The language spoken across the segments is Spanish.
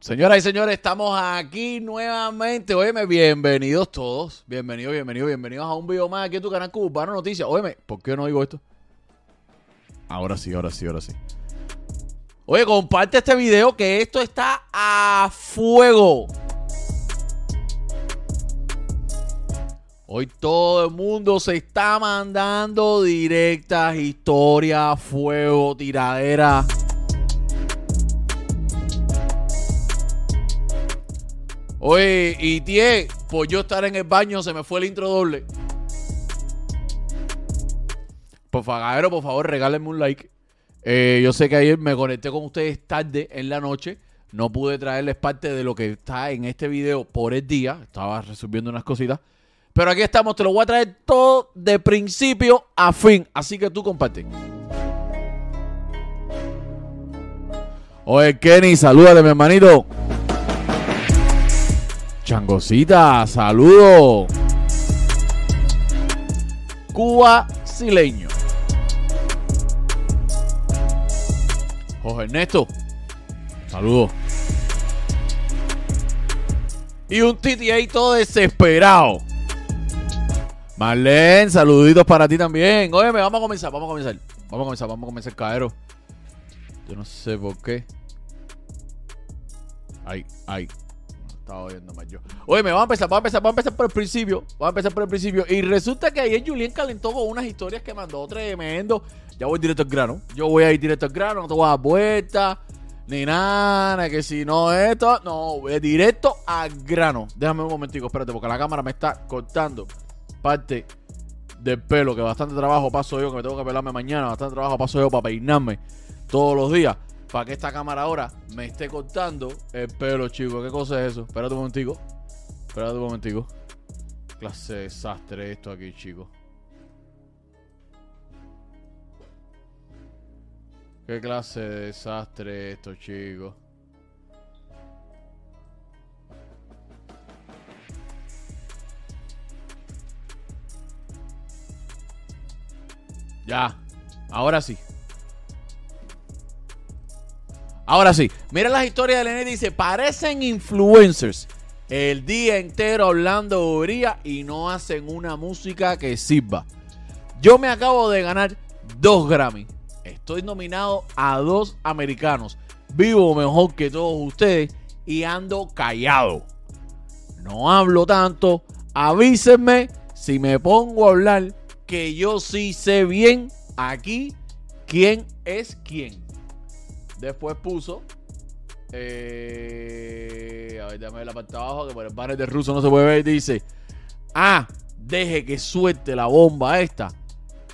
Señoras y señores, estamos aquí nuevamente. Óyeme, bienvenidos todos. Bienvenidos, bienvenidos, bienvenidos a un video más aquí en tu canal Cubano Noticias. Óyeme, ¿por qué no digo esto? Ahora sí, ahora sí, ahora sí. Oye, comparte este video que esto está a fuego. Hoy todo el mundo se está mandando directas, historias, fuego, tiradera. Oye, y tie, por yo estar en el baño se me fue el intro doble. Por favor, por favor, regálenme un like. Eh, yo sé que ayer me conecté con ustedes tarde en la noche. No pude traerles parte de lo que está en este video por el día. Estaba resolviendo unas cositas. Pero aquí estamos, te lo voy a traer todo de principio a fin. Así que tú comparte. Oye, Kenny, salúdale, mi hermanito. Changosita, saludo. Cuba Sileño. Jorge Ernesto, saludo. Y un Titi ahí todo desesperado. Marlene, saluditos para ti también. Oye, vamos a comenzar, vamos a comenzar. Vamos a comenzar, vamos a comenzar, caero. Yo no sé por qué. Ay, ay. Oye, me vamos a empezar, vamos a empezar, vamos a empezar por el principio. Vamos a empezar por el principio. Y resulta que ayer Julien calentó con unas historias que mandó tremendo. Ya voy directo al grano. Yo voy a ir directo al grano, no te voy a dar. Ni nada, que si no esto. No, voy directo al grano. Déjame un momentico, espérate, porque la cámara me está cortando parte del pelo, que bastante trabajo paso yo, que me tengo que pelarme mañana, bastante trabajo paso yo para peinarme todos los días, para que esta cámara ahora me esté cortando el pelo, chicos. ¿Qué cosa es eso? Espérate un momentico. Espérate un momentico. Clase de desastre esto aquí, chicos. ¿Qué clase de desastre esto, chicos? Ya, ahora sí. Ahora sí, mira las historias de Lené. Dice: parecen influencers el día entero hablando bobería y no hacen una música que sirva. Yo me acabo de ganar dos Grammy. Estoy nominado a dos americanos. Vivo mejor que todos ustedes y ando callado. No hablo tanto. Avísenme si me pongo a hablar que yo sí sé bien aquí quién es quién. Después puso. Eh, a ver, déjame ver la parte de abajo, que por el banner de ruso no se puede ver. Dice: Ah, deje que suelte la bomba esta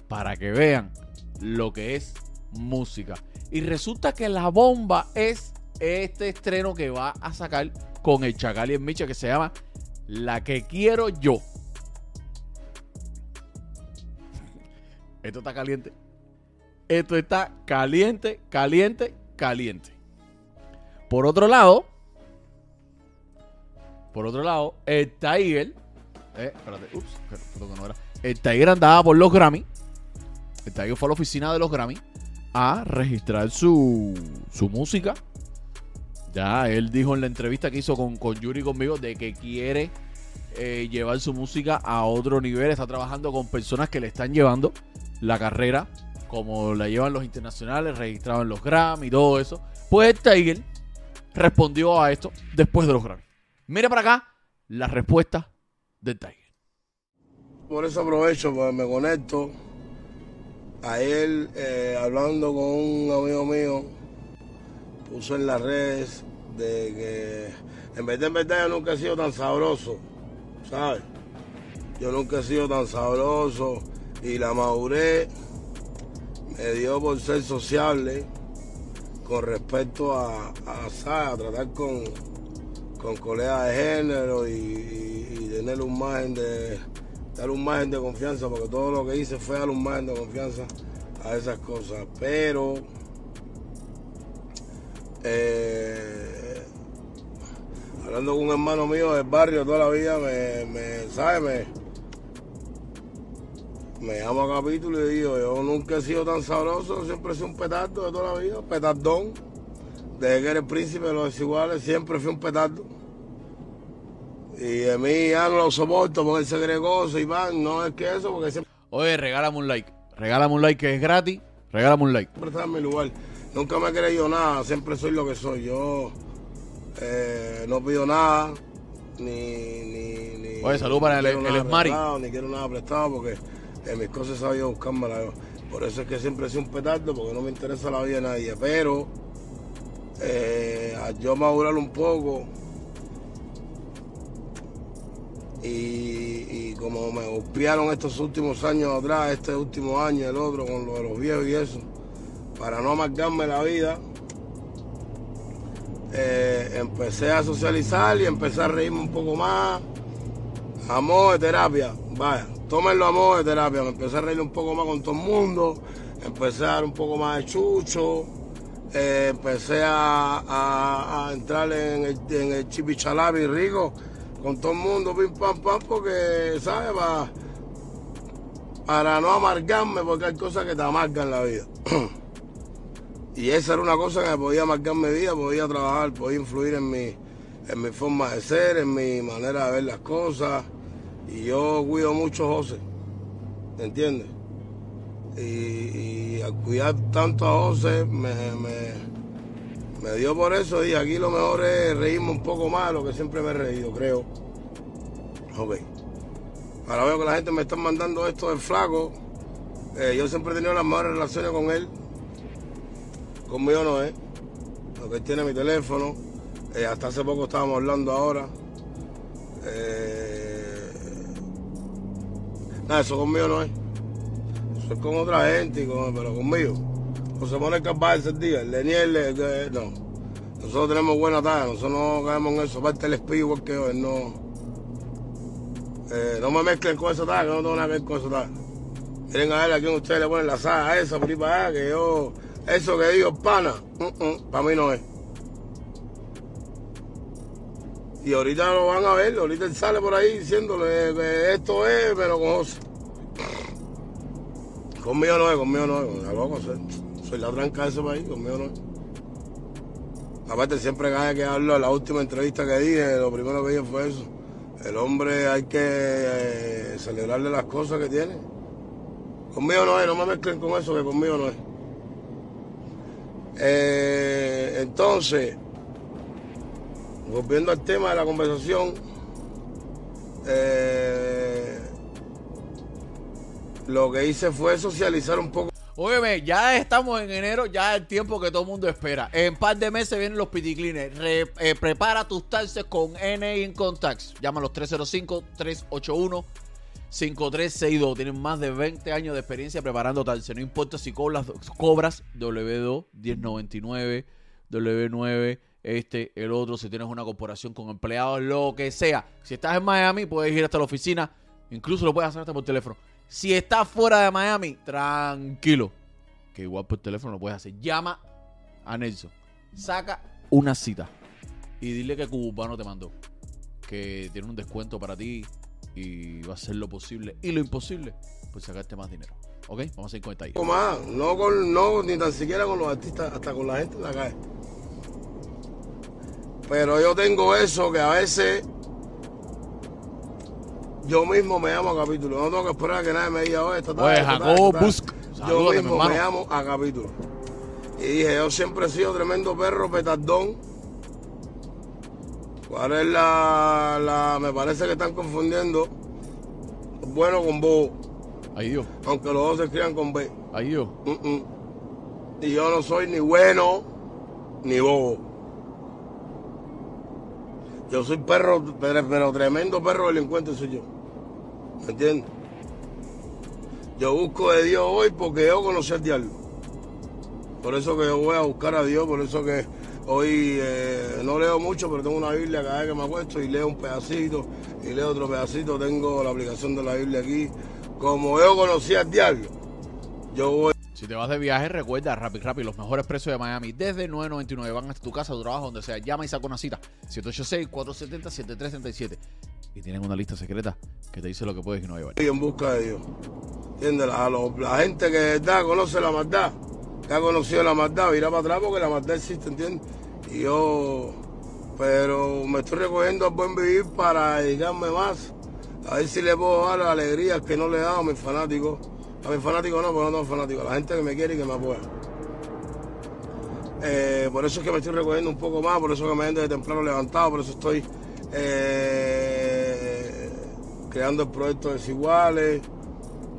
para que vean lo que es música. Y resulta que la bomba es este estreno que va a sacar con el Chacal y el Micha que se llama La que quiero yo. Esto está caliente. Esto está caliente, caliente, caliente. Por otro lado, por otro lado, el Tiger, eh, espérate, ups, no era. El Tiger andaba por los Grammy. El Tiger fue a la oficina de los Grammy a registrar su, su música. Ya, él dijo en la entrevista que hizo con, con Yuri conmigo de que quiere eh, llevar su música a otro nivel. Está trabajando con personas que le están llevando la carrera como la llevan los internacionales, registrado en los Grammy y todo eso. Pues Tiger respondió a esto después de los Grammy. Mira para acá la respuesta del Tiger. Por eso aprovecho, pues me conecto. Ayer, eh, hablando con un amigo mío, puso en las redes de que en verdad, en verdad, yo nunca he sido tan sabroso, ¿sabes? Yo nunca he sido tan sabroso y la madurez me dio por ser sociable con respecto a, a, tratar con, con colegas de género y, y, y, tener un margen de dar un margen de confianza porque todo lo que hice fue dar un margen de confianza a esas cosas. Pero eh, hablando con un hermano mío del barrio toda la vida me, me sabe me me llamo a capítulo y digo, yo nunca he sido tan sabroso, siempre he sido un petardo de toda la vida, petardón. desde que era el príncipe de los desiguales, siempre fui un petardo. Y a mí ya no lo soporto porque él se cree cosas y van, no es que eso, porque siempre Oye, regálame un like. Regálame un like que es gratis. Regálame un like. está en mi lugar. Nunca me he creído nada, siempre soy lo que soy. Yo eh, no pido nada, ni. ni, ni Oye, salud para el- el Esmari. regalado, Ni quiero nada prestado porque en mis cosas sabido buscármela yo. Por eso es que siempre sido un petardo, porque no me interesa la vida de nadie. Pero eh, yo madurar un poco y, y como me golpearon estos últimos años atrás, este último año, el otro, con lo de los viejos y eso, para no amargarme la vida, eh, empecé a socializar y empecé a reírme un poco más. Amor de terapia, vaya, tómenlo amor de terapia. Me empecé a reír un poco más con todo el mundo, empecé a dar un poco más de chucho, eh, empecé a, entrar en el, en chipichalabi rico con todo el mundo, pim pam pam, porque, ¿sabes? Para, para no amargarme, porque hay cosas que te amargan la vida. Y esa era una cosa que me podía marcar mi vida, podía trabajar, podía influir en mi, en mi forma de ser, en mi manera de ver las cosas. Y yo cuido mucho a José, ¿me entiendes? Y, al cuidar tanto a José, me, me, me dio por eso. Y aquí lo mejor es reírme un poco más lo que siempre me he reído, creo. Ok. Ahora veo que la gente me está mandando esto del flaco. Eh, yo siempre he tenido las mejores relaciones con él. Conmigo no es. Porque él tiene mi teléfono. Eh, hasta hace poco estábamos hablando ahora. Eh, nada, eso conmigo no es. Eso es con otra gente, pero conmigo. José Manuel Carvajal ese día, el Daniel, el que- no. Nosotros tenemos buena talla, nosotros no caemos en eso. Aparte el espíritu igual que no. Eh, no me mezclen con esa talla, que no tengo nada que ver con esa talla. Miren a ver a quién ustedes le ponen la saga a esa por ahí para allá, que yo, eso que digo, pana, para mí no es. Y ahorita lo van a ver, ahorita él sale por ahí diciéndole esto es, pero con José. Conmigo no es, conmigo no es, loco, soy, soy la tranca de ese país, conmigo no es. Aparte, siempre cada vez que hablo, la última entrevista que dije, lo primero que dije fue eso. El hombre hay que eh, celebrarle las cosas que tiene. Conmigo no es, no me mezclen con eso, que conmigo no es. Eh, entonces, volviendo al tema de la conversación, eh, lo que hice fue socializar un poco Óyeme, ya estamos en enero, ya el tiempo que todo el mundo espera. En par de meses vienen los piticlines. Eh, prepara tus taxes con NA Income Tax. Llama a los 305-381-5362. Tienen más de 20 años de experiencia preparando taxes. No importa si cobras, cobras W2, 1099, W9, este, el otro, si tienes una corporación con empleados, lo que sea. Si estás en Miami, puedes ir hasta la oficina. Incluso lo puedes hacer hasta por teléfono. Si estás fuera de Miami, tranquilo. Que igual por teléfono lo puedes hacer. Llama a Nelson. Saca una cita. Y dile que Cubano te mandó. Que tiene un descuento para ti. Y va a hacer lo posible y lo imposible. Por sacarte más dinero. ¿Ok? Vamos a ir con no, con, no ni tan siquiera con los artistas, hasta con la gente en la calle. Pero yo tengo eso que a veces yo mismo me llamo a capítulo. No tengo que esperar a que nadie me diga, oye, esta Oye, esta tal, Jacobo esta tal". Busk, Yo mismo me llamo a capítulo. Y dije, yo siempre he sido tremendo perro petardón. ¿Cuál es la, la- Me parece que están confundiendo bueno con bobo, Ahí Dios. aunque los dos se escriban con B. Ahí Dios. Mm, mm. Y yo no soy ni bueno ni bobo. Yo soy perro, pero, tremendo perro delincuente soy yo. ¿Me entiendes? Yo busco de Dios hoy porque yo conocí al diablo. Por eso que yo voy a buscar a Dios, por eso que hoy eh, no leo mucho, pero tengo una Biblia cada vez que me acuesto y leo un pedacito y leo otro pedacito. Tengo la aplicación de la Biblia aquí. Como yo conocí al diablo, yo voy. Si te vas de viaje, recuerda, Rapid Rapid, los mejores precios de Miami. Desde 9.99 van hasta tu casa, tu trabajo, donde sea. Llama y saca una cita. 786-470-7337. Y tienen una lista secreta que te dice lo que puedes y no llevar. en busca de Dios. ¿Entiendes? Lo- la gente que conoce la maldad, que ha conocido la maldad, irá para atrás porque la maldad existe, ¿entiendes? Y yo, pero me estoy recogiendo al buen vivir para dedicarme más. A ver si le puedo dar la alegría que no le he dado a mis fanáticos. A mis fanáticos no, porque no tengo fanáticos. A la gente que me quiere y que me apoya. Eh, por eso es que me estoy recogiendo un poco más, por eso que me ando de temprano levantado, por eso estoy eh, creando el proyecto Desiguales,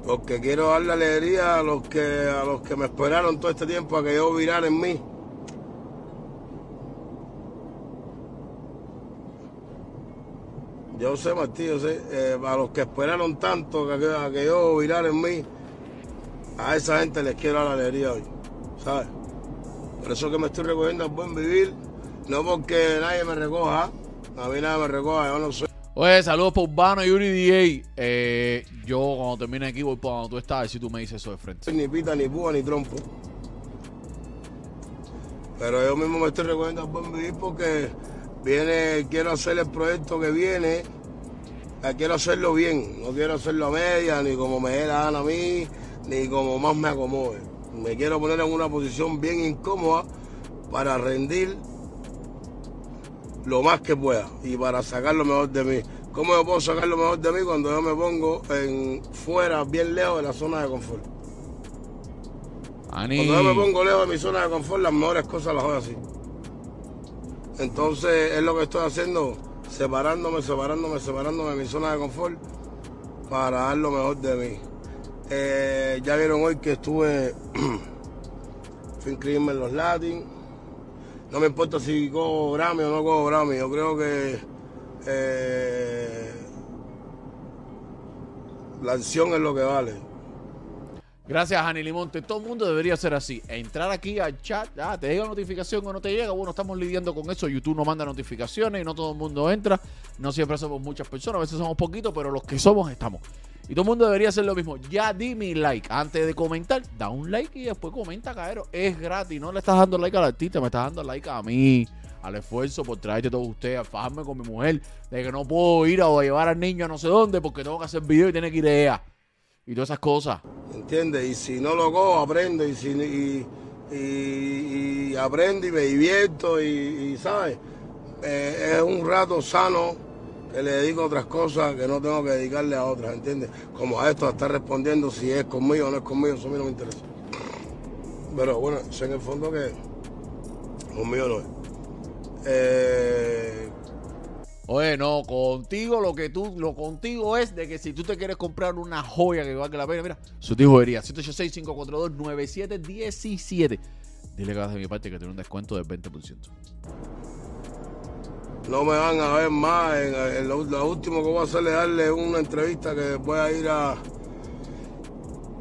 porque quiero darle alegría a los que a los que me esperaron todo este tiempo a que yo virara en mí. Yo sé, Martí, yo sé, eh, a los que esperaron tanto que, a que yo virara en mí, a esa gente les quiero la alegría hoy, ¿sabes? Por eso que me estoy recogiendo al buen vivir, no porque nadie me recoja, a mí nadie me recoja, yo no soy. Oye, saludos por Urbano y Uri DJ. Eh, yo cuando termine aquí voy para donde tú estás y si tú me dices eso de frente. ni pita, ni púa, ni trompo. Pero yo mismo me estoy recogiendo al buen vivir porque viene, quiero hacer el proyecto que viene, quiero hacerlo bien, no quiero hacerlo a media, ni como me gana a mí, ni como más me acomode. Me quiero poner en una posición bien incómoda para rendir lo más que pueda y para sacar lo mejor de mí. ¿Cómo yo puedo sacar lo mejor de mí cuando yo me pongo en fuera, bien lejos de la zona de confort? Ani. Cuando yo me pongo lejos de mi zona de confort, las mejores cosas las hago así. Entonces es lo que estoy haciendo, separándome, separándome, separándome de mi zona de confort para dar lo mejor de mí. Eh, ya vieron hoy que estuve, fui inscribirme en los Latin. No me importa si cojo Grammy o no cojo Grammy, yo creo que eh, la acción es lo que vale. Gracias, Ani Limonte. Todo el mundo debería ser así. Entrar aquí al chat, ah, te llega notificación o no te llega. Bueno, estamos lidiando con eso. YouTube no manda notificaciones y no todo el mundo entra. No siempre somos muchas personas, a veces somos poquitos, pero los que somos estamos. Y todo el mundo debería hacer lo mismo. Ya di mi like. Antes de comentar, da un like y después comenta, caero. Es gratis. No le estás dando like al artista, me estás dando like a mí. Al esfuerzo por traerte todos ustedes, a fajarme con mi mujer. De que no puedo ir a llevar al niño a no sé dónde porque tengo que hacer video y tiene que ir ella. Y todas esas cosas. ¿Entiendes? Y si no lo cojo, aprendo. Y, si, y, aprendo y me divierto. Y, y, ¿sabes? Eh, es un rato sano le dedico a otras cosas que no tengo que dedicarle a otras, ¿entiendes? Como a esto, a estar respondiendo si es conmigo o no es conmigo, eso a mí no me interesa. Pero bueno, sé en el fondo que conmigo no es. Eh, Oye, no, contigo lo que tú, lo contigo es de que si tú te quieres comprar una joya que valga la pena, mira, su tío joyería, 786-542-9717. Dile que vas de mi parte que tiene un descuento del 20%. No me van a ver más. En, en lo, lo último que voy a hacer es darle una entrevista que voy a ir a.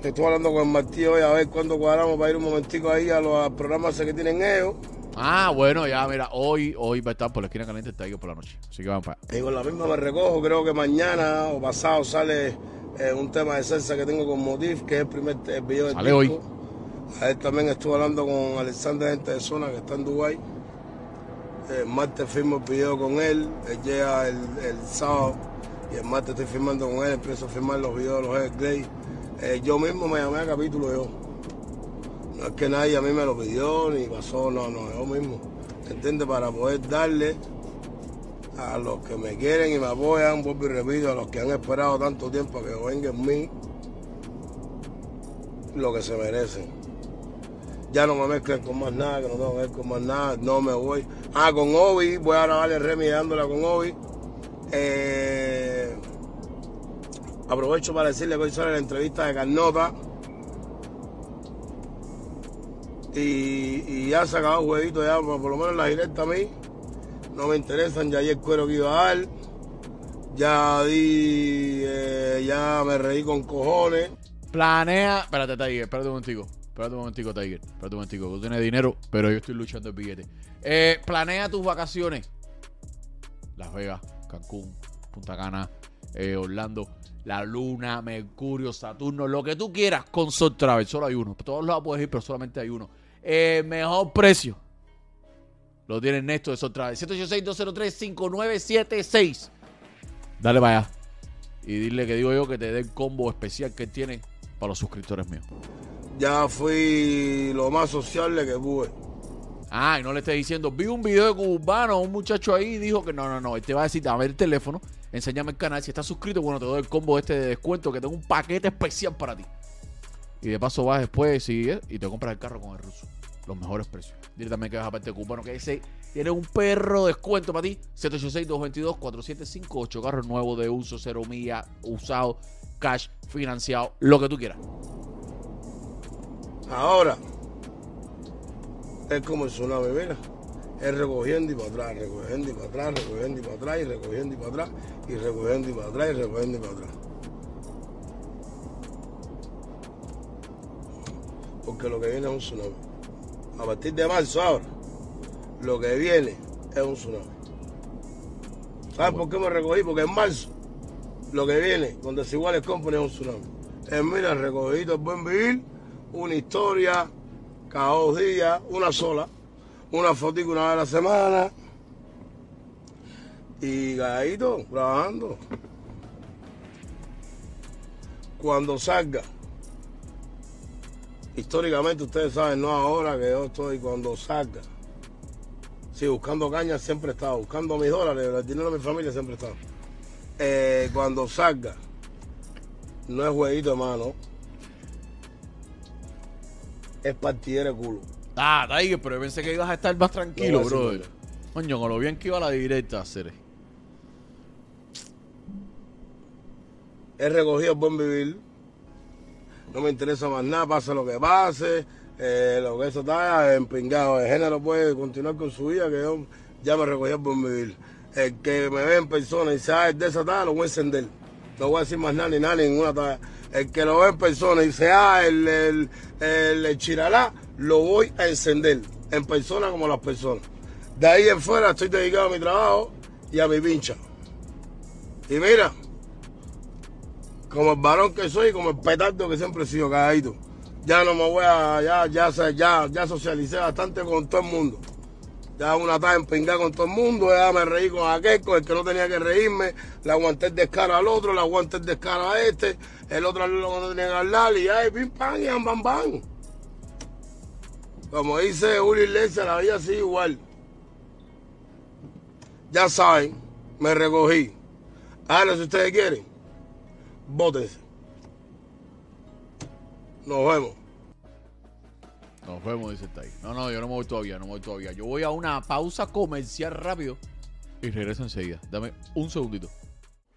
Estoy hablando con el Martí hoy a ver cuándo cuadramos para ir un momentico ahí a los programas que tienen ellos. Ah, bueno, ya, mira, hoy, hoy va a estar por la esquina caliente el Tiger por la noche. Así que vamos para. Y con la misma me recojo, creo que mañana o pasado sale eh, un tema de salsa que tengo con Motif, que es el primer el video del Sale disco. hoy. A él también estuve hablando con Alexander Gente de Zona, que está en Dubái. El martes firmo el video con él, él llega el, el sábado y el martes estoy firmando con él, empiezo a firmar los videos de los Everglades. Eh, yo mismo me llamé a capítulo yo. No es que nadie a mí me lo pidió ni pasó, no, no, yo mismo. ¿Entiendes? Para poder darle a los que me quieren y me apoyan, vuelvo y repito, a los que han esperado tanto tiempo a que venga en mí lo que se merecen. Ya no me mezclen con más nada, que no tengo que con más nada, no me voy. Ah, con Obi, voy a grabarle Remy dándola con Obi. Eh, aprovecho para decirle que hoy sale la entrevista de Carnota. Y, ya se acabó el jueguito, ya por, lo menos la directa a mí. No me interesan, ya ayer el cuero que iba a dar. Ya di, eh, ya me reí con cojones. Planea. Espérate, Tiger, espérate un momentico. Espérate un momentico, Tiger. Espérate un momentico. Tú tienes dinero, pero yo estoy luchando el billete. Eh, planea tus vacaciones. Las Vegas, Cancún, Punta Cana, eh, Orlando, La Luna, Mercurio, Saturno, lo que tú quieras con Sol Travel. Solo hay uno. Todos lados puedes ir, pero solamente hay uno. Eh, mejor precio. Lo tiene Néstor de Sol Travel. 786-203-5976. Dale para allá. Y dile que digo yo que te dé el combo especial que tiene para los suscriptores míos. Ya fui lo más sociable que pude. Ah, y no le estés diciendo, vi un video de cubano, un muchacho ahí dijo que no, no, no. Él te va a decir, a ver el teléfono, enséñame el canal. Si estás suscrito, bueno, te doy el combo este de descuento, que tengo un paquete especial para ti. Y de paso vas después, sigues y te compras el carro con el ruso. Los mejores precios. Dile también que vas a parte de cubano, que ese tiene un perro descuento para ti. 786-222-4758. Carro nuevo de uso, cero milla, usado, cash, financiado, lo que tú quieras. Ahora, como el tsunami, mira. Es recogiendo y para atrás, recogiendo y para atrás, recogiendo y para atrás, y recogiendo y para atrás, y recogiendo y para atrás, y recogiendo y para atrás. Porque lo que viene es un tsunami. A partir de marzo ahora, lo que viene es un tsunami. ¿Sabes por qué me recogí? Porque en marzo, lo que viene con Desiguales Company es un tsunami. Es mira, recogido el buen vivir, una historia, cada dos días, una sola, una fotica una vez a la semana. Y galladito, trabajando. Cuando salga, históricamente ustedes saben, no ahora que yo estoy, cuando salga. Sí, buscando caña siempre he estado, buscando mis dólares, el dinero de mi familia siempre he. Eh, cuando salga, no es jueguito de mano, es partidera de culo. Ah, Tiger, pero yo pensé que ibas a estar más tranquilo, no. Coño, con lo bien que iba la directa a hacer. He recogido el buen vivir. No me interesa más nada, pase lo que pase. eh, lo que eso está empingado. El género puede continuar con su vida, que yo ya me recogí el buen vivir. El que me ve en persona y sea de esa talla, lo voy a encender. No voy a decir más nada ni nada, ni ninguna talla. El que lo ve en persona y sea el, el, el, el chiralá, lo voy a encender. En persona como las personas. De ahí en fuera estoy dedicado a mi trabajo y a mi pincha. Y mira, como el varón que soy, como el petardo que siempre he sido calladito. Ya no me voy a, ya, ya, ya, ya socialicé bastante con todo el mundo. Ya una tarde empingada con todo el mundo, ya me reí con aquel, el que no tenía que reírme, le aguanté el descaro al otro, le aguanté el descaro a este, el otro no tenía que hablar, y ahí pim pam y am, bam bam. Como dice Julio Iglesias, la vida sigue igual. Ya saben, me recogí. Ahora si ustedes quieren, bótense. Nos vemos. Nos vemos, dice Tiger. No, no, yo no me voy todavía, no me voy todavía. Yo voy a una pausa comercial rápido y regreso enseguida. Dame un segundito.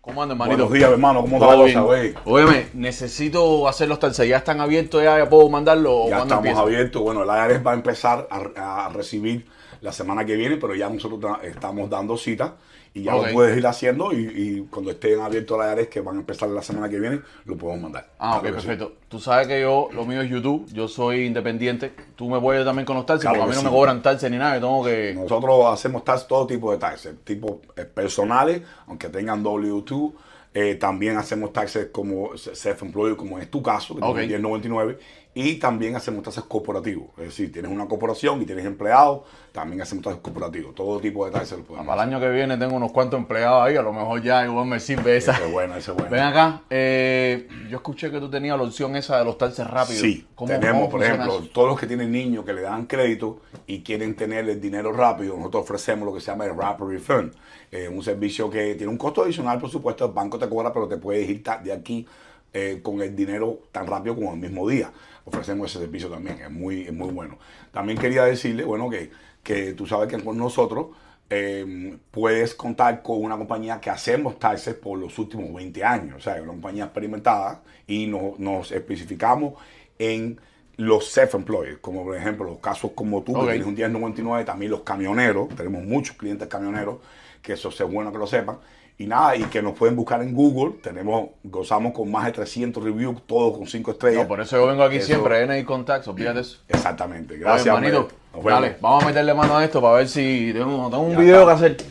¿Cómo andan, manito? Buenos días, hermano. ¿Cómo está la cosa, güey? Óyeme, necesito hacer los talces. ¿Ya están abiertos? ¿Ya, ya puedo mandarlo? ¿O Ya estamos empieza? abiertos. Bueno, el IRS va a empezar a, a recibir la semana que viene, pero ya nosotros estamos dando cita y ya lo puedes ir haciendo y, y cuando estén abiertos el IRS, que van a empezar la semana que viene, lo podemos mandar. Ah, ok, que sí. perfecto. Tú sabes que yo, lo mío es YouTube, yo soy independiente. Tú me puedes también con los taxes, Claro porque a mí no me cobran taxes ni nada, yo tengo que... Nosotros hacemos taxes, todo tipo de taxes, tipo eh, personales, aunque tengan W2. eh, también hacemos taxes como self-employed, como es tu caso, que Ok. tienes 1099. Y también hacemos taxes corporativos. Es decir, tienes una corporación y tienes empleados, también hacemos taxes corporativos. Todo tipo de taxes lo podemos Para el año que viene tengo unos cuantos empleados ahí, a lo mejor ya igual me sirve esa. Ese es bueno, ese es bueno. Ven acá, eh, yo escuché que tú tenías la opción esa de los taxes rápidos. Sí, ¿Cómo- tenemos, cómo por ejemplo, eso? todos los que tienen niños que le dan crédito y quieren tener el dinero rápido, nosotros ofrecemos lo que se llama el Rapid Refund, eh, un servicio que tiene un costo adicional, por supuesto, el banco te cobra, pero te puedes ir de aquí eh, con el dinero tan rápido como el mismo día. Ofrecemos ese servicio también, es muy, es muy bueno. También quería decirle, bueno, que, que tú sabes que con nosotros eh, puedes contar con una compañía que hacemos taxes por los últimos 20 años, o sea, es una compañía experimentada y no- nos especificamos en los self-employed, como por ejemplo los casos como tú, Ok. que tienes un 1099, también los camioneros, tenemos muchos clientes camioneros, que eso es bueno que lo sepan, y nada, y que nos pueden buscar en Google, tenemos, gozamos con más de 300 reviews, todos con 5 estrellas. No, por eso yo vengo aquí Eso- siempre, NI Contacts, olvídate eso. Exactamente, Oye, gracias. manito. Nos vemos. dale, vamos a meterle mano a esto para ver si tengo, tengo un Ya video está. que hacer.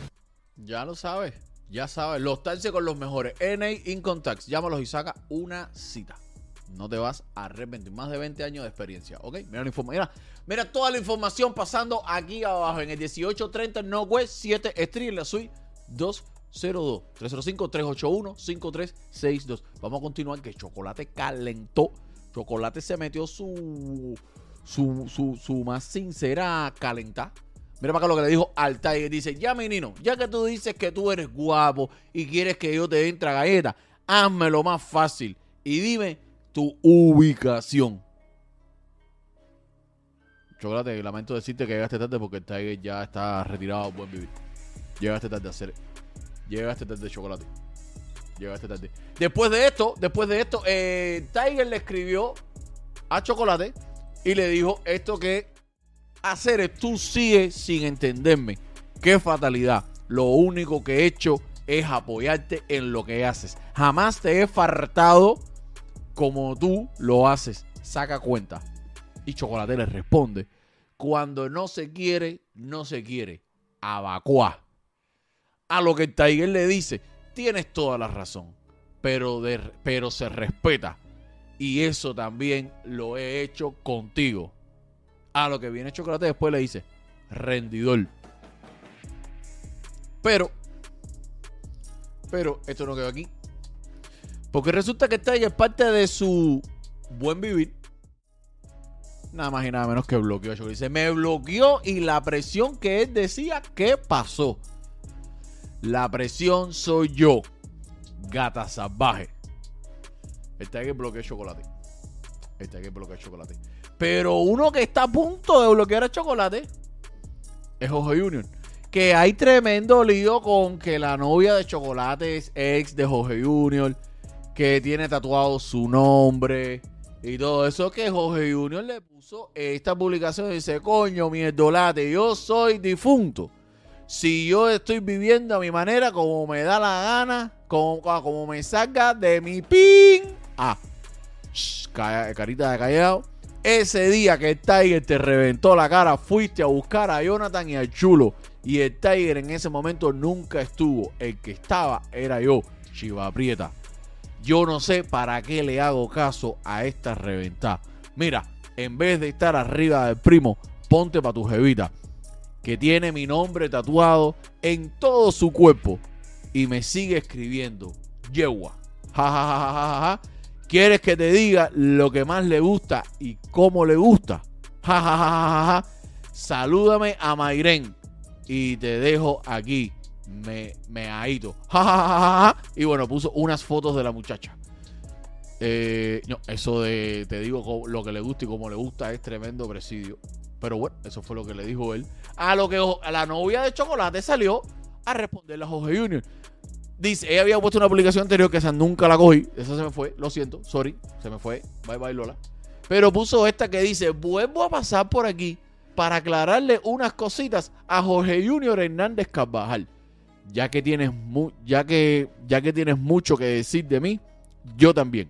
Ya lo sabes, ya sabes, los taxes con los mejores. NA Income Tax, llámalos y saca una cita. No te vas a arrepentir. Más de 20 años de experiencia, ¿ok? Mira, la mira, mira toda la información pasando aquí abajo en el 1830 Northwest 7 Street, la suite 202 305-381-5362. Vamos a continuar que Chocolate calentó. Chocolate se metió su su, su, su más sincera calentá. Mira para acá lo que le dijo al Tiger. Dice, ya menino, ya que tú dices que tú eres guapo y quieres que yo te entre galleta, házmelo más fácil y dime tu ubicación. Chocolate, lamento decirte que llegaste tarde porque el Tiger ya está retirado buen vivir. Llegaste tarde a hacer. Llegaste tarde, chocolate. Llegaste tarde. Después de esto, después de esto, eh, Tiger le escribió a Chocolate y le dijo esto que hacer es tú sigues sin entenderme. Qué fatalidad. Lo único que he hecho es apoyarte en lo que haces. Jamás te he fartado como tú lo haces. Saca cuenta. Y Chocolate le responde, cuando no se quiere, no se quiere. Abacuá. A lo que Tiger le dice, tienes toda la razón, pero, de, pero se respeta. Y eso también lo he hecho contigo. A lo que viene Chocolate después le dice, rendidor. Pero, pero esto no quedó aquí. Porque resulta que Tiger parte de su buen vivir. Nada más y nada menos que bloqueó a Chocolate. Dice, me bloqueó y la presión que él decía que pasó. La presión soy yo. Gata salvaje. El Tiger bloqueó chocolate. El Tiger bloqueó chocolate. Pero uno que está a punto de bloquear a chocolate es Jorge Junior. Que hay tremendo lío con que la novia de chocolate es ex de Jorge Junior. Que tiene tatuado su nombre. Y todo eso que Jorge Junior le puso esta publicación. Dice, coño, mi mierdolate, yo soy difunto si yo estoy viviendo a mi manera, como me da la gana, como, como me salga de mi pin. Ah, carita de callado. Ese día que el Tiger te reventó la cara, fuiste a buscar a Jonathan y al chulo. Y el Tiger en ese momento nunca estuvo. El que estaba era yo, Chiva Prieta. Yo no sé para qué le hago caso a esta reventada. Mira, en vez de estar arriba del primo, ponte para tu jevita que tiene mi nombre tatuado en todo su cuerpo y me sigue escribiendo, yegua, ja, ¿Quieres que te diga lo que más le gusta y cómo le gusta? Ja, Salúdame a Mayren y te dejo aquí. Me, me aito. Y bueno, puso unas fotos de la muchacha. Eh, no, eso de te digo lo que le gusta y cómo le gusta es tremendo presidio. Pero bueno, eso fue lo que le dijo él. A lo que la novia de Chocolate salió a responderle a Jorge Junior. Dice, ella había puesto una publicación anterior que esa nunca la cogí. Esa se me fue, lo siento, sorry, se me fue. Bye bye Lola. Pero puso esta que dice, vuelvo a pasar por aquí para aclararle unas cositas a Jorge Junior Hernández Carvajal. Ya que tienes ya que ya que tienes mucho que decir de mí, yo también.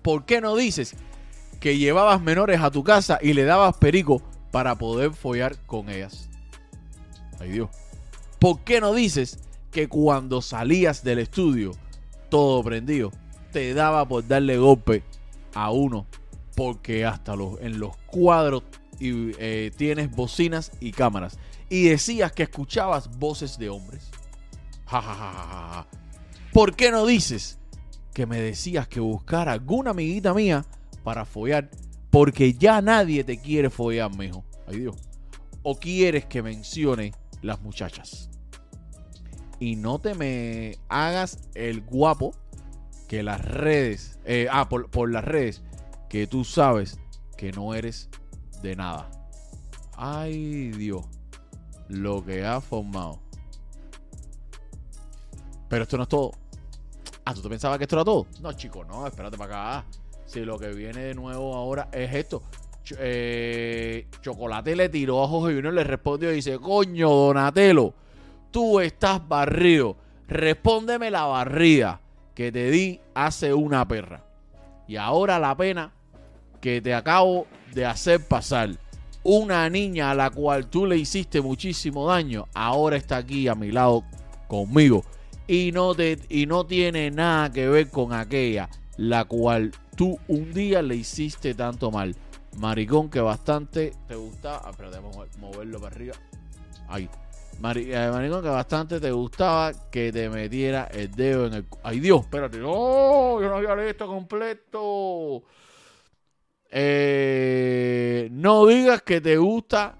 ¿Por qué no dices que llevabas menores a tu casa y le dabas perico para poder follar con ellas. Ay Dios. ¿Por qué no dices que cuando salías del estudio, todo prendido, te daba por darle golpe a uno? Porque hasta los, en los cuadros y, eh, tienes bocinas y cámaras. Y decías que escuchabas voces de hombres. Ja, ja, ja, ¿Por qué no dices que me decías que buscara alguna amiguita mía para follar porque ya nadie te quiere follar, mijo. Ay Dios. O quieres que mencione las muchachas. Y no te me hagas el guapo que las redes, eh, ah, por, por las redes, que tú sabes que no eres de nada. Ay Dios, lo que ha formado. Pero esto no es todo. Ah, ¿tú te pensabas que esto era todo? No, chico, no, espérate para acá. Si lo que viene de nuevo ahora es esto. Eh, Chocolate le tiró a Jorge Junior, le respondió y dice, coño, Donatello, tú estás barrido. Respóndeme la barrida que te di hace una perra. Y ahora la pena que te acabo de hacer pasar. Una niña a la cual tú le hiciste muchísimo daño, ahora está aquí a mi lado conmigo. Y no, te, y no tiene nada que ver con aquella la cual tú un día le hiciste tanto mal. Maricón que bastante te gustaba. Ah, pero debemos moverlo para arriba. Ahí. Eh, maricón que bastante te gustaba que te metiera el dedo en el. ¡Ay Dios! Espérate. ¡No! Yo no había leído esto completo. Eh, no digas que te gusta,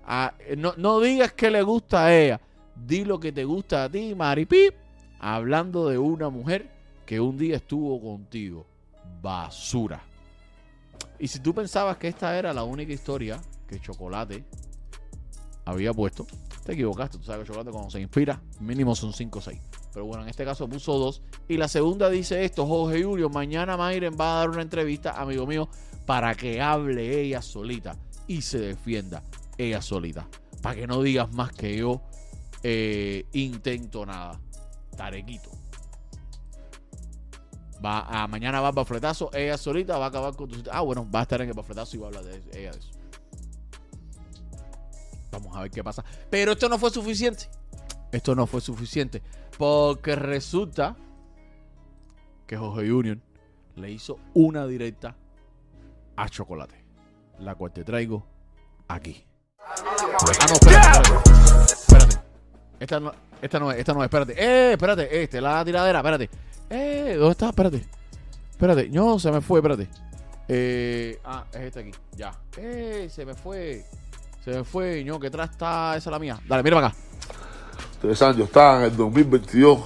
no, no digas que le gusta a ella. Di lo que te gusta a ti, Maripip. Hablando de una mujer que un día estuvo contigo. Basura. Y si tú pensabas que esta era la única historia que Chocolate había puesto, te equivocaste. Tú sabes que Chocolate cuando se inspira, mínimo son 5 o 6. Pero bueno, en este caso puso dos. Y la segunda dice esto, Jorge Julio, mañana Mayren va a dar una entrevista, amigo mío, para que hable ella solita y se defienda ella solita. Para que no digas más que yo eh, intento nada. Tarequito. Va a, mañana va a bafletazo, ella solita va a acabar con tu... Ah, bueno, va a estar en el bafletazo y va a hablar de ella de eso. Vamos a ver qué pasa. Pero esto no fue suficiente. Esto no fue suficiente. Porque resulta que Jorge Union le hizo una directa a Chocolate. La cual te traigo aquí. Ah, no, espérate, espérate. Esta no, esta no es, esta no es, espérate. Eh, espérate, este, la tiradera, espérate. Eh, ¿dónde está? Espérate. Espérate, no, se me fue, espérate. Eh, ah, es esta aquí, ya. Eh, se me fue. Se me fue, ño, que atrás está, esa es la mía. Dale, mira acá. Ustedes saben, yo estaba en el 2022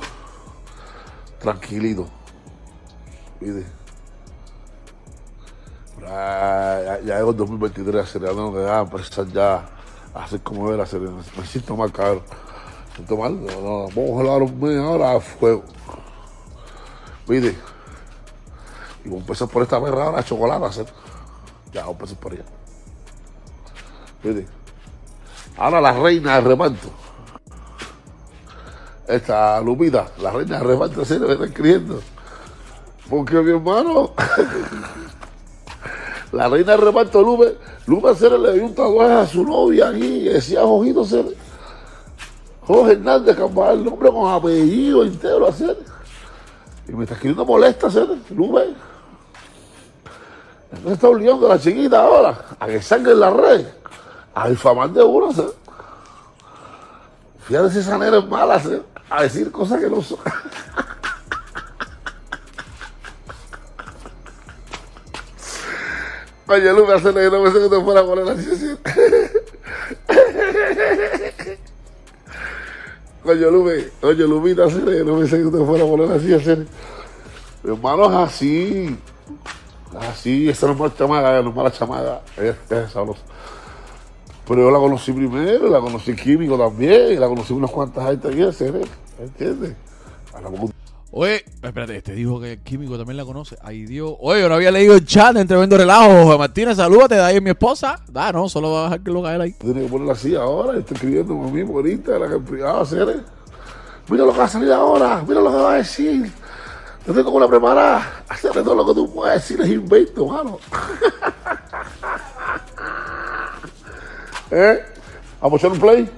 tranquilito. ¿Viste? Ya, ya, llegó el 2023, se le tengo que ya empezar ya a hacer como era, le- me siento mal, cabrón. Me siento mal, no, no, vamos a hablar un mes ahora a fuego. ¿Viste? Y a empezar por esta perra ahora, chocolate a hacer. Ya, a empezar por ella. ¿Viste? Ahora la reina del reparto esta Lupita, la reina de reparto, se me está escribiendo. Porque mi hermano, la reina de reparto Lupe, Lupe le dio un tatuaje a su novia aquí, decía Jojito Cere. Jorge Hernández, capaz el nombre con apellido entero, hacer. Y me está escribiendo molesta, Cere, Lupe. Entonces está obligando a la chiquita ahora a que salga en la red, a difamar de uno. Fíjate si esa nena es mala, a decir cosas que no son. Oye, Lupe, hacerle que no pensé que te fuera a poner así. Oye, Lupe, oye, Lupita, hacerle que no pensé que te fuera a poner así. hacer. Mi hermano es así. Es así, esa no es mala chamaga, no es mala chamaga. Es, es sabrosa. Pero yo la conocí primero, la conocí químico también, y la conocí unas cuantas gente aquí, hacer, ¿entiendes? Hablamos con Oye, espérate, este dijo que el químico también la conoce. Ay, Dios. Oye, yo no había leído el chat entre Tremendo Relajo. Jorge Martínez, salúdate, de ahí mi esposa. Da, no, solo va a dejar que lo caer ahí. Tiene que ponerla así ahora, estoy escribiendo a mí por Instagram, en privado, hacer. Mira lo que va a salir ahora, mira lo que va a decir. Yo tengo una preparada. Hacer todo lo que tú puedes decir es invento, mano. ¿Eh? ¿Vamos a echar un play?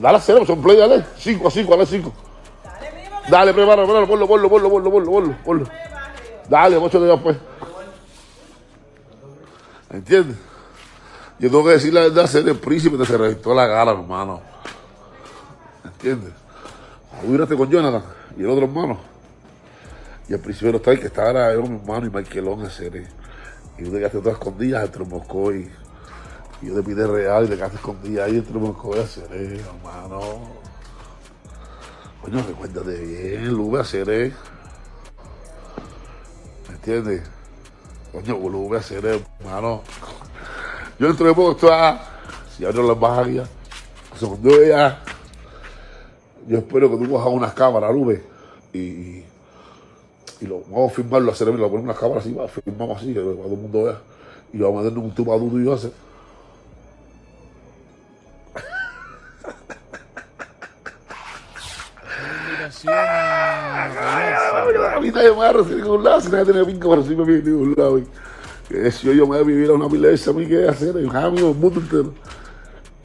Dale a cero, vamos a echar un play, dale. Cinco a cinco, dale cinco. Dale, prepara, prepara, ponlo, ponlo, ponlo, ponlo, ponlo, ponlo, ponlo. Dale, echarle ya pues. ¿Entiendes? Yo tengo que decir la verdad, ser el príncipe te se reventó la cara, hermano. ¿Entiendes? Hubieraste con Jonathan y el otro hermano. Y el príncipe no está ahí, que ahora yo, mi hermano y Michaelón ese. ¿eh? Y tú te quedaste todas escondidas entre Moscú y, yo te pide real y te quedaste escondida ahí entre Moscú y Aceré, hermano. Coño, recuérdate bien, Lube Aceré. ¿Me entiendes? Coño, Lube Aceré, hermano. Yo poco estoy a... Si abro las bajas ya. Segundo ya. Yo espero que tú cojas unas cámaras, Lube. Y, y lo vamos a filmarlo, hacer, lo ponemos unas cámaras así, va, filmamos así, que todo el mundo vea. Y vamos a en un tubo duro y yo hacer. A mí nadie me va a recibir en ningún lado, si nadie tiene pinca para recibirme en ningún lado. y Que si yo, yo me voy a vivir a una iglesia, a mí que hacer, y mí el mundo entero.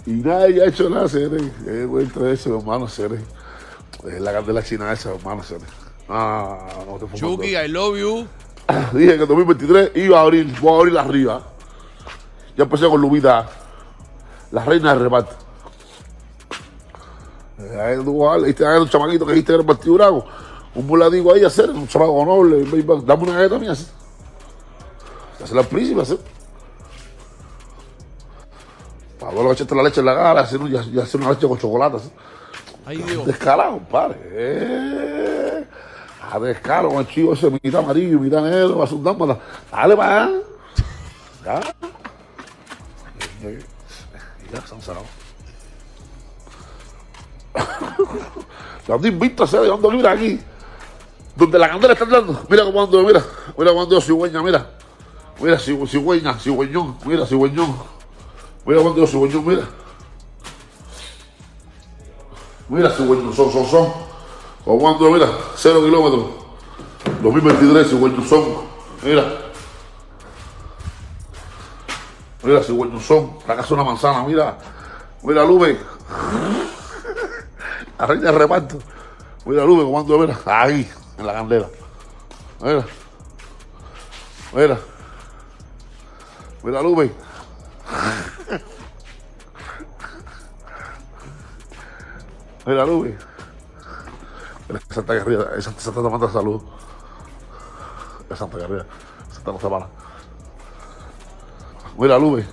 Y nadie ha hecho nada, hacer, eh, entre eso, hermano, hacer. Es la de la china esa, hermano, hacer. Ah, no te Chucky, I love you. Dije que en 2023 iba a abrir, voy a abrir arriba. Ya empecé con Lubita, la reina del reparto. Eh, Ahí tú vas, le diste a un chamaquito que que era el partido bravo. Un voladigo ahí a hacer, un chamaco noble, dame una galleta mía así. Hacer el príncipe. Para luego echarte la leche en la cara, hacer, y hacer- una leche con chocolate. así. Ay, Dios. Descarado, compadre. Eh, a descaro con el chivo ese, mitad amarillo, mitad negro, va a para Dale, va. Ya. Ya, están cerrados. Yo ando invicto a hacer, yo ando libre aquí. Donde la candela está dando. Mira cómo ando, mira. Mira cómo ando cigüeña, mira. Mira, ci- cigüeña, cigüeñón. Mira, cigüeñón. Mira cómo ando cigüeñón, mira. Mira, cigüeñón, son, son, son. Cómo ando, mira. Cero kilómetros. 2023, cigüeñón, son. Mira. Mira, cigüeñón, son. La casa una manzana, mira. Mira, Lube. La reina del reparto. Mira, Lube, cómo ando, mira. Ahí, en la candela. Mira. Mira. Mira, Lube. Mira. Mira, Santa Guerrilla, esa se está tomando salud. Es Santa Guerrilla. Santa no se para. Mira, Lube.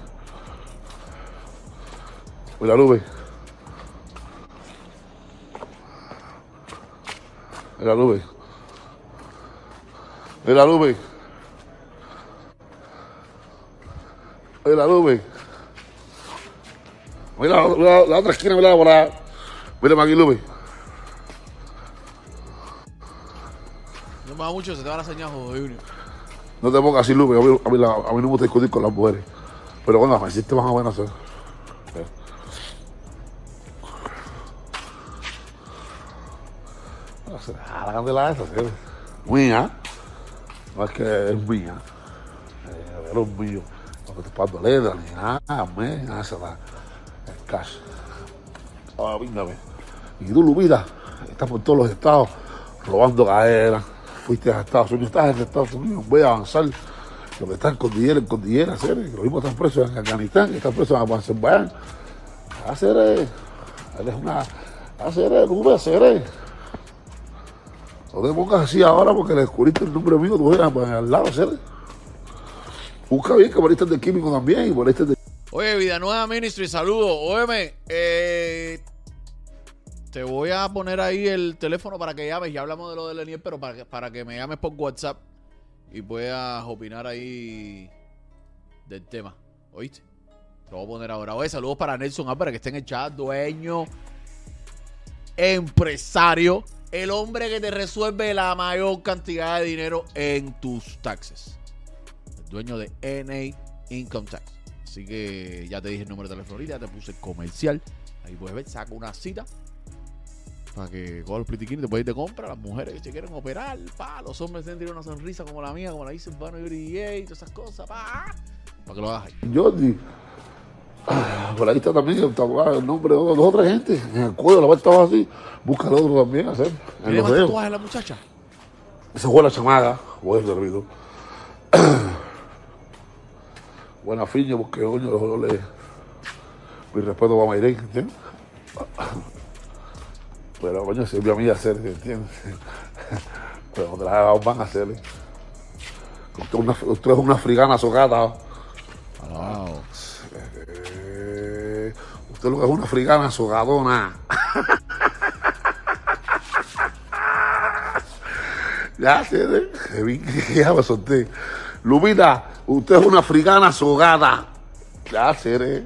Mira, Lube. Mira, Lube. Mira, Lube. Mira, Lube. Mira la, la- la otra esquina, mira la. Mira aquí, Lube. No me da mucho, se te va la señal, José Junior. No te pongas así, Lube. A mí, a mí la- a mí no me gusta discutir con las mujeres. Pero bueno, me hiciste más o menos hacer. Ah, la candela esa, sí. Mía. No es que es mía. Eh, pero es mío. No te estoy pagando letra ni nada, me hace la el cash. Ahora, víndame. Y tú, Lupita, estás por todos los estados robando caderas. Fuiste a Estados Unidos, estás en Estados Unidos, voy a avanzar. Lo que está en cordillera, en cordillera, seres. Lo mismo están presos en Afganistán, que están presos en Azerbaiyán. Hacer, eres una. Hacer, hacer. No te pongas así ahora porque le descubriste el nombre mío, tú pues, al lado, hacer. Busca bien que el de químico también y el de Oye, Vida Nueva Ministry, saludos. Óyeme, eh, te voy a poner ahí el teléfono para que llames. Ya hablamos de lo de Lenier, pero para que, para que me llames por WhatsApp y puedas opinar ahí del tema. ¿Oíste? Te lo voy a poner ahora. Oye, saludos para Nelson Álvarez, que está en el chat, dueño, empresario, el hombre que te resuelve la mayor cantidad de dinero en tus taxes. El dueño de NA Income Tax. Así que ya te dije el número de teléfono ahorita, te puse comercial. Ahí puedes ver, saca una cita para que coja los plitiquines, te puedes ir de compra. Las mujeres que se quieren operar, pa, los hombres tienen una sonrisa como la mía, como la dice Urbano y y todas esas cosas, pa, para que lo hagas ahí. Jordi. Ah, Por ahí está también está el nombre de dos o tres gente. En el cuello, la parte estaba así. Busca el otro también, hacer. En ¿Tiene los más dedos. tatuajes la muchacha? Esa fue la chamaga. Buen servido. Buena fiña, porque coño, yo le. Mi respeto para Mayren, ¿entiendes? Pero coño, sirvió a mí hacer, ¿entiendes? Pero otra vez van a. Usted es una, usted es una africana socata. Wow. Eh, usted lo que es una africana sogadona. ya, se ya me solté. Lupita, usted es una africana sogada. Ya, seré.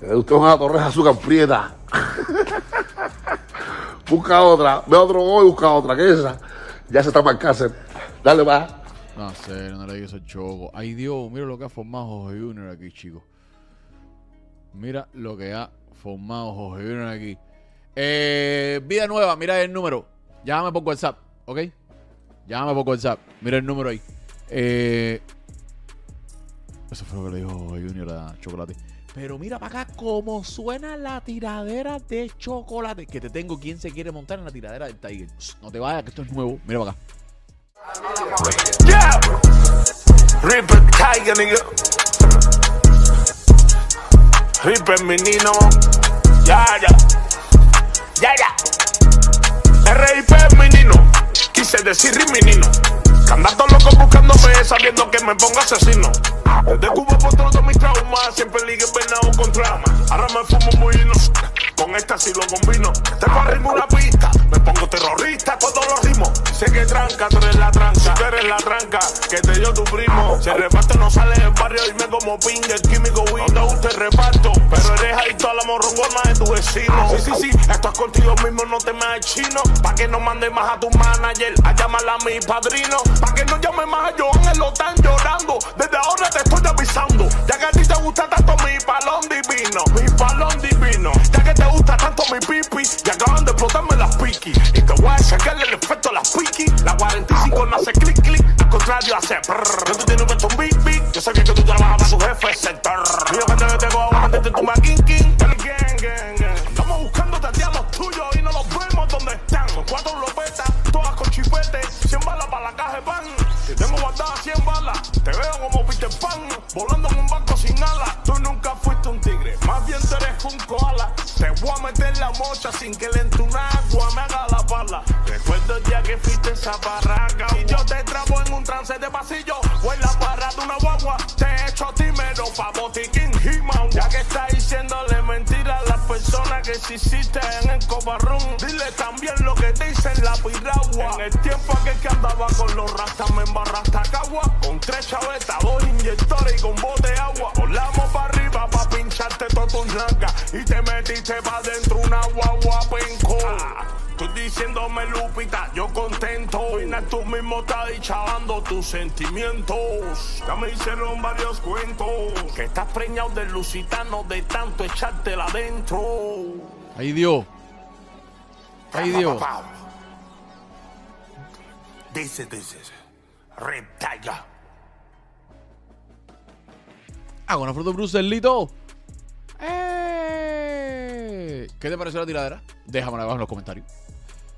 Eh, Usted es una torreja azúcar prieta. busca otra. Ve otro hoy, busca otra. que esa? Ya se está para el cárcel. Dale, va. No sé, no le digas el choco. Ay Dios, mira lo que ha formado Jorge Junior aquí, chicos. Mira lo que ha formado Jorge Junior aquí. Eh, vida nueva, mira el número. Llámame por WhatsApp, ¿ok? Llámame por WhatsApp. Mira el número ahí. Eh, eso fue lo que le dijo Junior a Chocolate. Pero mira para acá cómo suena la tiradera de chocolate. Que te tengo quien se quiere montar en la tiradera del Tiger. No te vayas, que esto es nuevo. Mira para acá. Yeah. Reaper menino. Ya, ya. Ya, ya. RIP menino. Quise decir menino. Que andan todos locos buscándome sabiendo que me pongo asesino. Desde Cuba por todos mis traumas, siempre ligue venado con trama. Ahora me fumo muy no. Con esta sí lo combino. Te corrimos una pista, me pongo terrorista cuando lo rimo. Sé que tranca, tú eres la tranca. Si tú eres la tranca, que te dio tu primo. Si el reparto no sale en barrio, dime como ping, el químico Windows te reparto. Pero eres adicto a la morrongoma de tu vecino. Sí, sí, sí, esto es contigo mismo, no te me chino. Pa' que no mande más a tu manager, a llamarla a mi padrino. Pa' que no llame más a Joan, él lo están llorando. Desde ahora te estoy avisando. Ya que a ti te gusta tanto mi palón divino, mi palón tanto mi pipi, y acaban de explotarme las piqui. Y te voy a sacarle el efecto a las piqui. La 45 no hace clic, clic, al contrario hace prrr. Yo tengo que un big, big. Yo sabía que tú trabajabas para su jefe, sector. Yo que te tengo agua, mantente tu gang. Estamos buscando a los tuyos y no los vemos donde están. Cuatro lopetas, todas con chipete, 100 balas para la caja de pan. Si tengo guardadas 100 balas, te veo como Peter Pan, volando en un barco sin alas. Tú nunca fuiste un tigre, más bien eres un koala. Te voy a meter la mocha sin que le agua me haga la pala. Recuerdo día que fuiste esa barraca y yo te trabo en un trance de pasillo o en la barra de una guagua. Te echo timero pa' botiquín He-Man. Ya que estás diciéndole mentiras a las personas que se hiciste en el cobarrón. Dile también lo que te hice en la piragua. En el tiempo aquel que andaba con los rastas Con tres chavetas, dos inyectores y con bote de agua. Volamos para arriba pa' pincharte todo tu blanca. Y te metiste pa' dentro una guagua penco. Estoy diciéndome Lupita, yo contento. Y tú mismo estás dichabando tus sentimientos. Ya me hicieron varios cuentos. Que estás preñado del lusitano de tanto echártela adentro. Ay Dios. Ay Dios. Dice, dice. Retalla. Ah, con fruto Bruselito. ¡Eh! ¿Qué te pareció la tiradera? Déjamelo abajo en los comentarios.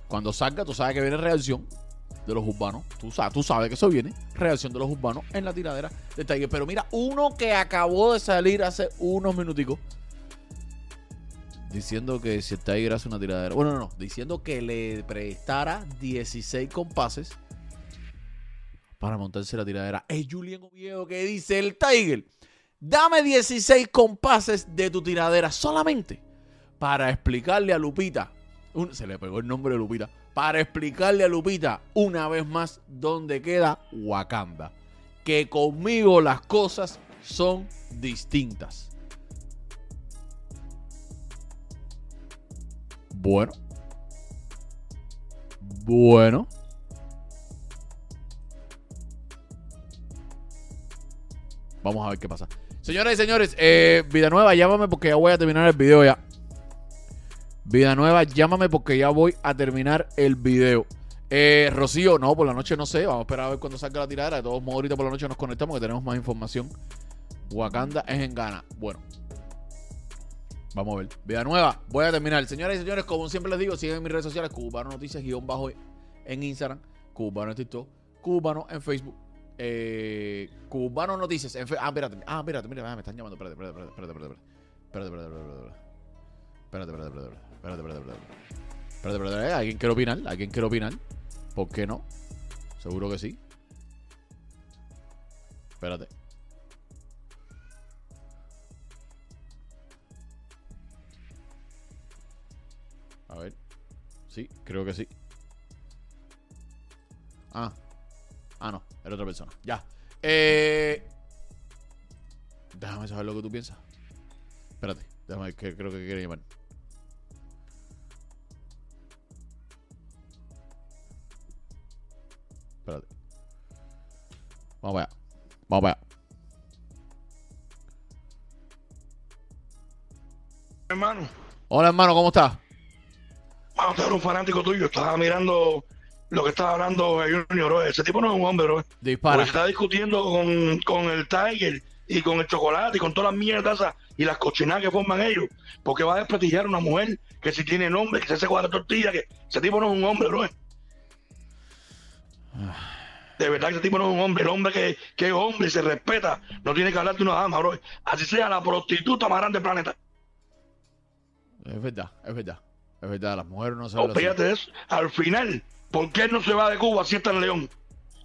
Cuando salga, tú sabes que viene reacción de los urbanos. Tú sabes, tú sabes que eso viene. Reacción de los urbanos en la tiradera de Tiger. Pero mira, uno que acabó de salir hace unos minuticos. Diciendo que si el Tiger hace una tiradera. Bueno, no, no. Diciendo que le prestara 16 compases para montarse la tiradera. Es Julián Oviedo que dice el Tiger. Dame 16 compases de tu tiradera solamente para explicarle a Lupita se le pegó el nombre de Lupita, para explicarle a Lupita una vez más dónde queda Wakanda. Que conmigo las cosas son distintas. Bueno. Bueno. Vamos a ver qué pasa. Señoras y señores, eh, Vida Nueva, llámame porque ya voy a terminar el video ya. Vida Nueva, llámame porque ya voy a terminar el video. Eh, Rocío, no, por la noche no sé. Vamos a esperar a ver cuando salga la tiradera. De todos modos, ahorita por la noche nos conectamos que tenemos más información. Wakanda es en Ghana. Bueno, vamos a ver. Vida Nueva, voy a terminar. Señoras y señores, como siempre les digo, siguen mis redes sociales: Cubano Noticias, guion bajo en Instagram, Cubano en TikTok, Cubano en Facebook. Eh, Cubano Noticias. Ah, espérate. Ah, espérate, mira, me están llamando. Espérate, espérate, espérate, espérate. Espérate, espérate, espérate. Espérate, espérate, espérate. Espérate, espérate, espérate. Espérate, espérate. ¿Alguien quiere opinar? ¿Alguien quiere opinar? ¿Por qué no? Seguro que sí. Espérate. A ver. Sí, creo que sí. Ah. Ah, no. Era otra persona. Ya. Eh... Déjame saber lo que tú piensas. Espérate. Déjame que creo que quiere llamar. Espérate. Vamos allá. Vamos allá. Hermano. Hola, hermano, ¿cómo estás? Vamos a ser un fanático tuyo. Estaba mirando lo que estaba hablando Junior. Ese tipo no es un hombre, bro. Dispara. está discutiendo con, con, el Tiger y con el chocolate y con todas las mierdas y las cochinadas que forman ellos. Porque va a desprestigiar a una mujer que si tiene nombre, que se hace cuatro tortillas, que ese tipo no es un hombre, bro. De verdad que ese tipo no es un hombre. El hombre que, que es hombre y se respeta no tiene que hablar de una dama, bro. Así sea la prostituta más grande del planeta. Es verdad, es verdad. Es verdad, las mujeres no se. Al final, ¿por qué no se va de Cuba si está en León?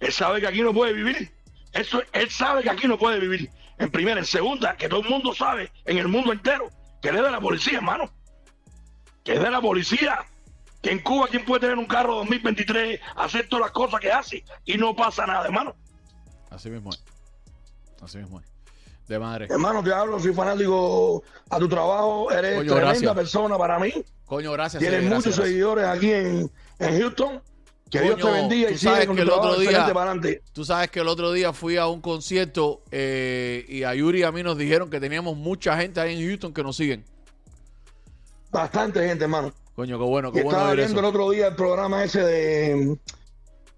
él sabe que aquí no puede vivir. Eso, él sabe que aquí no puede vivir. En primera, en segunda, que todo el mundo sabe, en el mundo entero, que él es de la policía, hermano. Que es de la policía. Que en Cuba, ¿quién puede tener un carro 2023, hacer todas las cosas que hace y no pasa nada, hermano? Así mismo es. Así mismo es. De madre. Hermano, te hablo, soy fanático a tu trabajo, eres Coño, tremenda gracias. persona para mí. Coño, gracias. Tienes muchos gracias. seguidores aquí en, en Houston. Que Dios te bendiga y sabes sigue con que el otro día- excelente para adelante. Tú sabes que el otro día fui a un concierto eh, y a Yuri y a mí nos dijeron que teníamos mucha gente ahí en Houston que nos siguen. Bastante gente, hermano. Coño, qué bueno, Y qué bueno estaba viendo el otro día el programa ese de,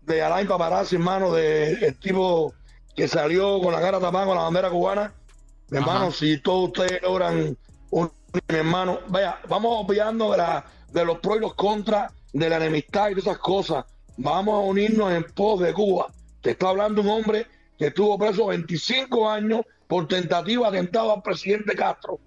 de Alain Paparazzi, hermano, de el tipo que salió con la cara tapada con la bandera cubana. Mi hermano, si todos ustedes logran un mi hermano, vaya, vamos olvidando de, la, de los pros y los contras, de la enemistad y de esas cosas. Vamos a unirnos en pos de Cuba. Te está hablando un hombre que estuvo preso 25 años por tentativa de atentado al presidente Castro.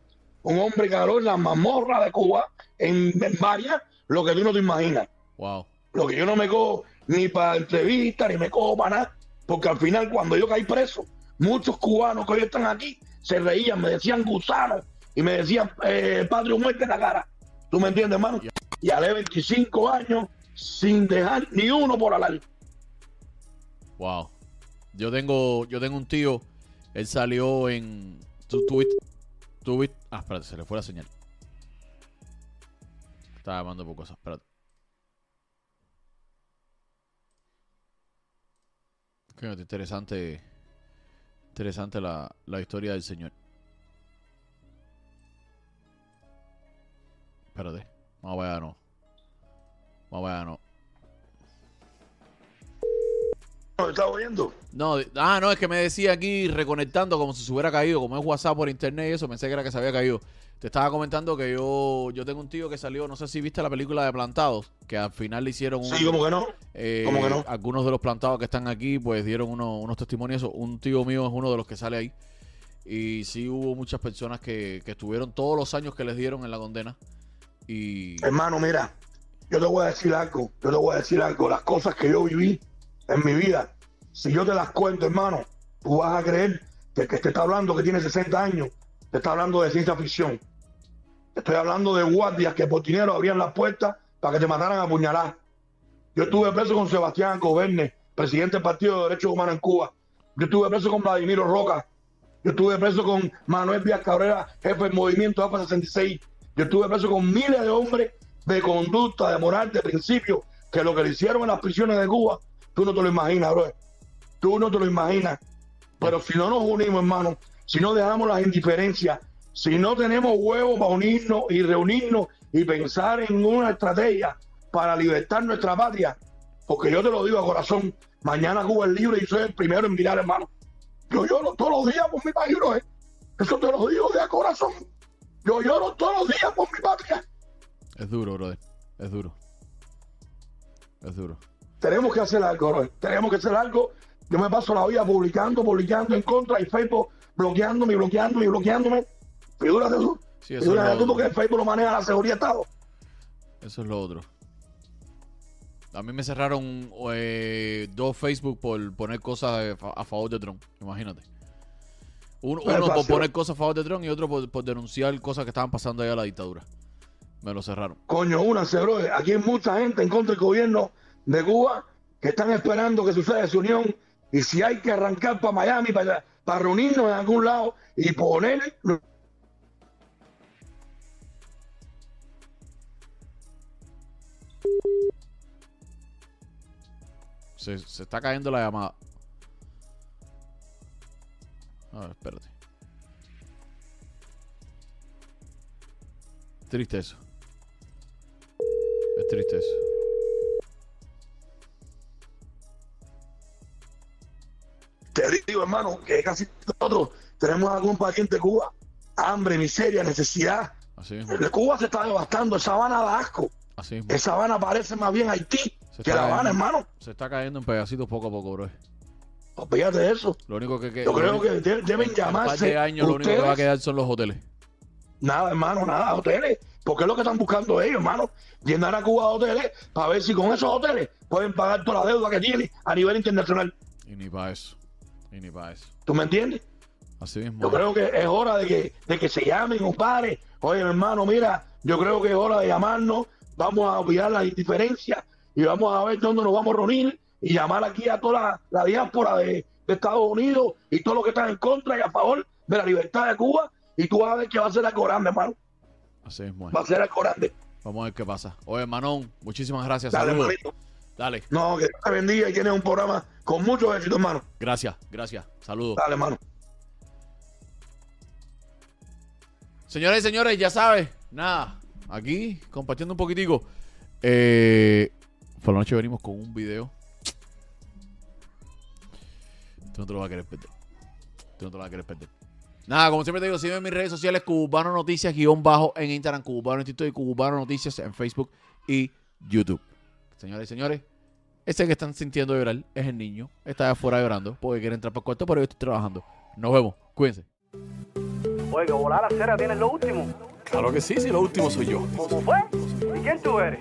Un hombre que habló en la mazmorra de Cuba, en, en varias, lo que tú no te imaginas. Wow. Lo que yo no me cojo ni para entrevistas, ni me cojo para nada, porque al final cuando yo caí preso, muchos cubanos que hoy están aquí se reían, me decían gusano y me decían eh, patria o muerte en la cara. ¿Tú me entiendes, hermano? Y alé 25 años sin dejar ni uno por hablar. Wow. Yo tengo, yo tengo un tío, él salió en. Tú tuviste. Tuviste. Ah, espérate, se le fue la señal. Estaba llamando por cosas, espérate. Qué interesante. Interesante la, la historia del señor. Espérate. Vamos a ver, no. Vamos a ver, no. ¿Me estás oyendo? No, ah, no, es que me decía aquí reconectando como si se hubiera caído, como es WhatsApp por internet y eso, pensé que era que se había caído. Te estaba comentando que yo, yo tengo un tío que salió, no sé si viste la película de Plantados, que al final le hicieron un, Sí, como que no. eh, ¿cómo que no? algunos de los plantados que están aquí, pues dieron uno- unos testimonios. Un tío mío es uno de los que sale ahí. Y sí hubo muchas personas que, que estuvieron todos los años que les dieron en la condena. Y Hermano, mira, yo te voy a decir algo, yo te voy a decir algo, las cosas que yo viví en mi vida, si yo te las cuento, hermano, tú vas a creer que el que te está hablando, que tiene 60 años, te está hablando de ciencia ficción. Estoy hablando de guardias que por dinero abrían las puertas para que te mataran a puñalar. Yo estuve preso con Sebastián Coverne, presidente del Partido de Derechos Humanos en Cuba. Yo estuve preso con Vladimiro Roca. Yo estuve preso con Manuel Díaz Cabrera, jefe del movimiento APA 66. Yo estuve preso con miles de hombres de conducta, de moral, de principio, que lo que le hicieron en las prisiones de Cuba, tú no te lo imaginas, bro. Tú no te lo imaginas. Pero si no nos unimos, hermano, si no dejamos las indiferencias, si no tenemos huevos para unirnos y reunirnos y pensar en una estrategia para libertar nuestra patria, porque yo te lo digo a corazón, mañana Cuba es libre y soy el primero en mirar, hermano. Yo lloro todos los días por mi país, bro. Eso te lo digo de corazón. Yo lloro todos los días por mi patria. Es duro, brother. Es duro. Es duro. Tenemos que hacer algo, bro. Tenemos que hacer algo. Yo me paso la vida publicando, publicando en contra y Facebook bloqueándome, y bloqueándome, y bloqueándome. Figúrate tú. Sí, eso es, Figúrate tú lo, porque el Facebook lo maneja la seguridad de Estado. eso es lo otro. A mí me cerraron eh, dos Facebook por poner cosas a favor de Trump. Imagínate. Uno, uno por poner cosas a favor de Trump y otro por, por denunciar cosas que estaban pasando allá a la dictadura. Me lo cerraron. Coño, únanse, bro. Aquí hay mucha gente en contra del gobierno de Cuba que están esperando que suceda esa unión. Y si hay que arrancar para Miami, para, para reunirnos en algún lado y poner Se, se está cayendo la llamada. A ver, espérate. Triste eso. Es triste eso. te digo, hermano, que casi nosotros tenemos algún pariente de Cuba, hambre, miseria, necesidad. Así mismo. Cuba se está devastando, esa Habana da asco. Así mismo. Esa Habana parece más bien Haití Se que La Habana, cayendo. hermano. Se está cayendo en pedacitos poco a poco, bro. Olvídate de eso. Lo único que, que Yo creo que de- deben en un par llamarse de años lo único que va a quedar son los hoteles. Nada, hermano, nada, hoteles. Porque es lo que están buscando ellos, hermano. Llenar a Cuba de hoteles para ver si con esos hoteles pueden pagar toda la deuda que tienen a nivel internacional. Y ni para eso. Y ni para eso. ¿Tú me entiendes? Así mismo. Yo creo que es hora de que, de que se llamen, compadre. Oye, hermano, mira, yo creo que es hora de llamarnos. Vamos a olvidar la indiferencia y vamos a ver dónde nos vamos a reunir y llamar aquí a toda la, la diáspora de, de Estados Unidos y todo lo que están en contra y a favor de la libertad de Cuba. Y tú vas a ver que va a ser algo grande, hermano. Así. Va a ser algo grande. Vamos a ver qué pasa. Oye, Manón, muchísimas gracias. Dale, Saludos. hermanito. Dale. No, que Dios te bendiga y tienes un programa con mucho éxito, hermano. Gracias, gracias. Saludos. Dale, hermano. Señores y señores, ya sabes, nada, aquí compartiendo un poquitico. Eh, por la noche venimos con un video. Tú no te lo vas a querer perder. Tú no te lo vas a querer perder. Nada, como siempre te digo, sígueme en mis redes sociales, Cubano Noticias, guion bajo en Instagram, Cubano Instituto y Cubano Noticias en Facebook y YouTube. Señores y señores, ese que están sintiendo llorar es el niño. Está afuera llorando porque quiere entrar para el cuarto, pero yo estoy trabajando. Nos vemos. Cuídense. Que volar la cera tienes lo último. Claro que sí, sí, lo último soy yo. ¿Cómo fue? ¿Y quién tú eres?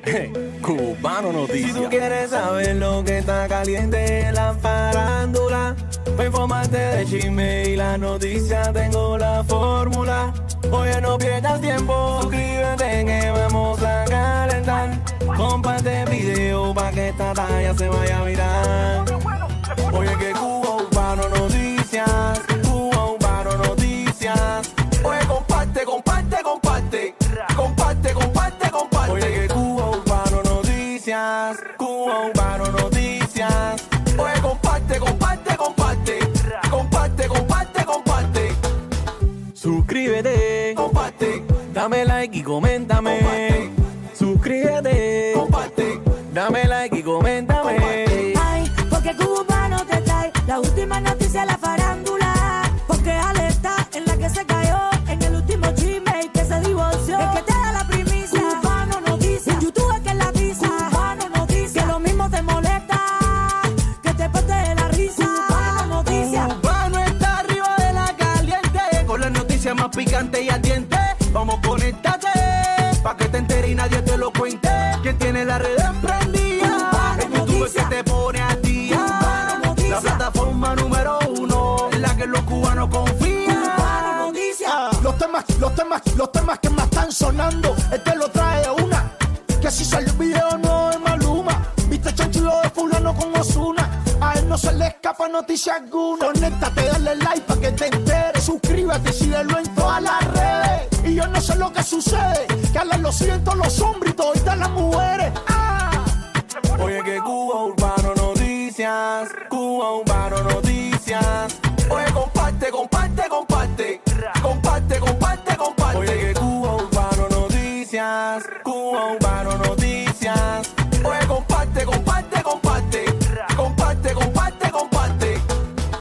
Cubano Si tú Noticias. quieres saber lo que está caliente en la farándula, para informarte de chisme y la noticia tengo la fórmula. Oye, no pierdas tiempo, suscríbete que vamos a calentar. Comparte el video para que esta talla se vaya a mirar. Oye, que Cuba Urbano Noticias, Cuba Urbano Noticias. Oye, comparte, comparte. Comparte, Noticias, Cuba Urbano Noticias. Oye, comparte, comparte, comparte. Comparte, comparte, comparte. Suscríbete, comparte. Dame like y coméntame. Suscríbete, comparte. Dame like y coméntame. Ay, porque cubano te trae la última noticia los temas, que más están sonando, este lo trae una. Que si sale un video no es Maluma. Viste chanchulo de fulano con Osuna. A él no se le escapa noticia alguna. Conéctate, dale like para que te enteres. Suscríbete, síguelo en todas las redes. Y yo no sé lo que sucede. Que a la lo siento los hombres y todavía las mujeres.